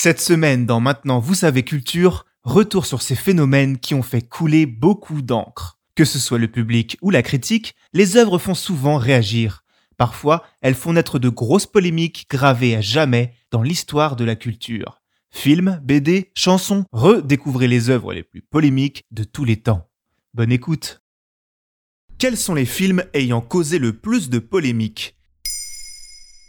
Cette semaine, dans Maintenant Vous savez Culture, retour sur ces phénomènes qui ont fait couler beaucoup d'encre. Que ce soit le public ou la critique, les œuvres font souvent réagir. Parfois, elles font naître de grosses polémiques gravées à jamais dans l'histoire de la culture. Films, BD, chansons, redécouvrez les œuvres les plus polémiques de tous les temps. Bonne écoute. Quels sont les films ayant causé le plus de polémiques?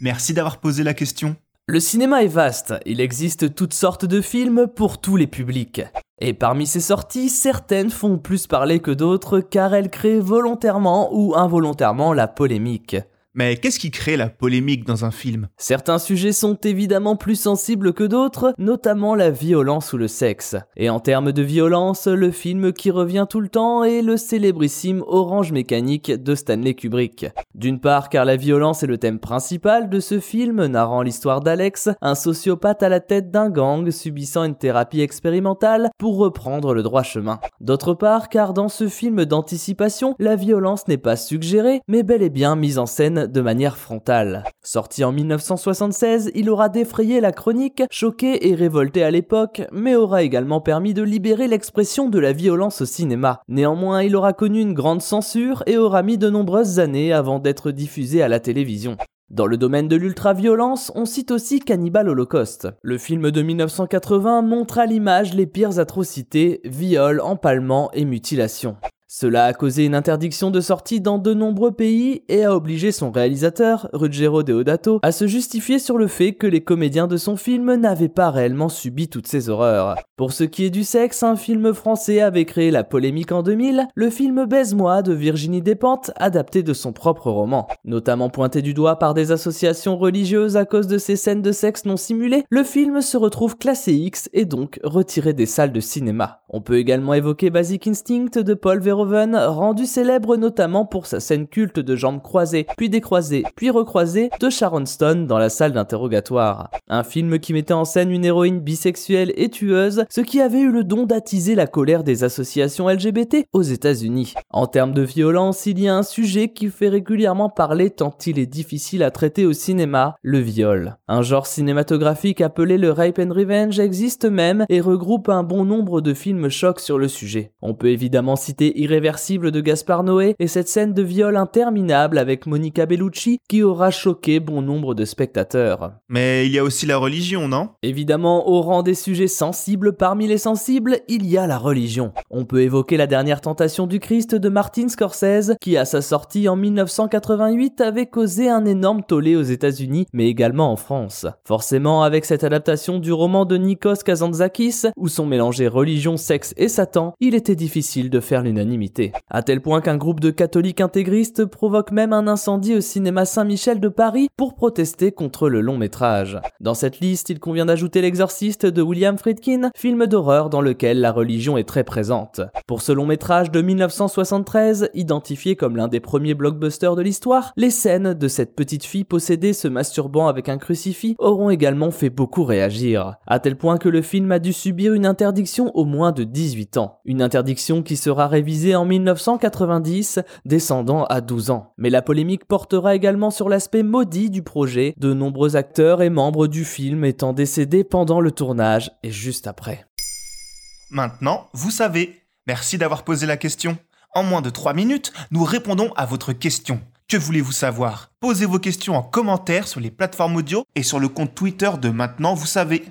Merci d'avoir posé la question. Le cinéma est vaste, il existe toutes sortes de films pour tous les publics. Et parmi ces sorties, certaines font plus parler que d'autres car elles créent volontairement ou involontairement la polémique. Mais qu'est-ce qui crée la polémique dans un film? Certains sujets sont évidemment plus sensibles que d'autres, notamment la violence ou le sexe. Et en termes de violence, le film qui revient tout le temps est le célébrissime Orange Mécanique de Stanley Kubrick. D'une part car la violence est le thème principal de ce film narrant l'histoire d'Alex, un sociopathe à la tête d'un gang subissant une thérapie expérimentale pour reprendre le droit chemin. D'autre part car dans ce film d'anticipation, la violence n'est pas suggérée, mais bel et bien mise en scène de manière frontale. Sorti en 1976, il aura défrayé la chronique, choqué et révolté à l'époque, mais aura également permis de libérer l'expression de la violence au cinéma. Néanmoins, il aura connu une grande censure et aura mis de nombreuses années avant d'être diffusé à la télévision. Dans le domaine de l'ultra-violence, on cite aussi Cannibal Holocaust. Le film de 1980 montre à l'image les pires atrocités, viols, empalements et mutilations. Cela a causé une interdiction de sortie dans de nombreux pays et a obligé son réalisateur, Ruggero Deodato, à se justifier sur le fait que les comédiens de son film n'avaient pas réellement subi toutes ces horreurs. Pour ce qui est du sexe, un film français avait créé la polémique en 2000, le film Baise-moi de Virginie Despentes, adapté de son propre roman. Notamment pointé du doigt par des associations religieuses à cause de ces scènes de sexe non simulées, le film se retrouve classé X et donc retiré des salles de cinéma. On peut également évoquer Basic Instinct de Paul Verhoeven rendu célèbre notamment pour sa scène culte de jambes croisées, puis décroisées, puis recroisées de Sharon Stone dans la salle d'interrogatoire. Un film qui mettait en scène une héroïne bisexuelle et tueuse, ce qui avait eu le don d'attiser la colère des associations LGBT aux États-Unis. En termes de violence, il y a un sujet qui fait régulièrement parler tant il est difficile à traiter au cinéma, le viol. Un genre cinématographique appelé le rape and revenge existe même et regroupe un bon nombre de films chocs sur le sujet. On peut évidemment citer irréversible de Gaspard Noé et cette scène de viol interminable avec Monica Bellucci qui aura choqué bon nombre de spectateurs. Mais il y a aussi la religion, non? Évidemment, au rang des sujets sensibles, parmi les sensibles, il y a la religion. On peut évoquer la dernière tentation du Christ de Martin Scorsese qui à sa sortie en 1988 avait causé un énorme tollé aux États-Unis mais également en France. Forcément, avec cette adaptation du roman de Nikos Kazantzakis où sont mélangés religion, sexe et Satan, il était difficile de faire l'unanimité à tel point qu'un groupe de catholiques intégristes provoque même un incendie au cinéma Saint-Michel de Paris pour protester contre le long métrage. Dans cette liste, il convient d'ajouter L'Exorciste de William Friedkin, film d'horreur dans lequel la religion est très présente. Pour ce long métrage de 1973, identifié comme l'un des premiers blockbusters de l'histoire, les scènes de cette petite fille possédée se masturbant avec un crucifix auront également fait beaucoup réagir, à tel point que le film a dû subir une interdiction au moins de 18 ans. Une interdiction qui sera révisée en 1990, descendant à 12 ans. Mais la polémique portera également sur l'aspect maudit du projet, de nombreux acteurs et membres du film étant décédés pendant le tournage et juste après. Maintenant, vous savez. Merci d'avoir posé la question. En moins de 3 minutes, nous répondons à votre question. Que voulez-vous savoir? Posez vos questions en commentaire sur les plateformes audio et sur le compte Twitter de Maintenant, vous savez.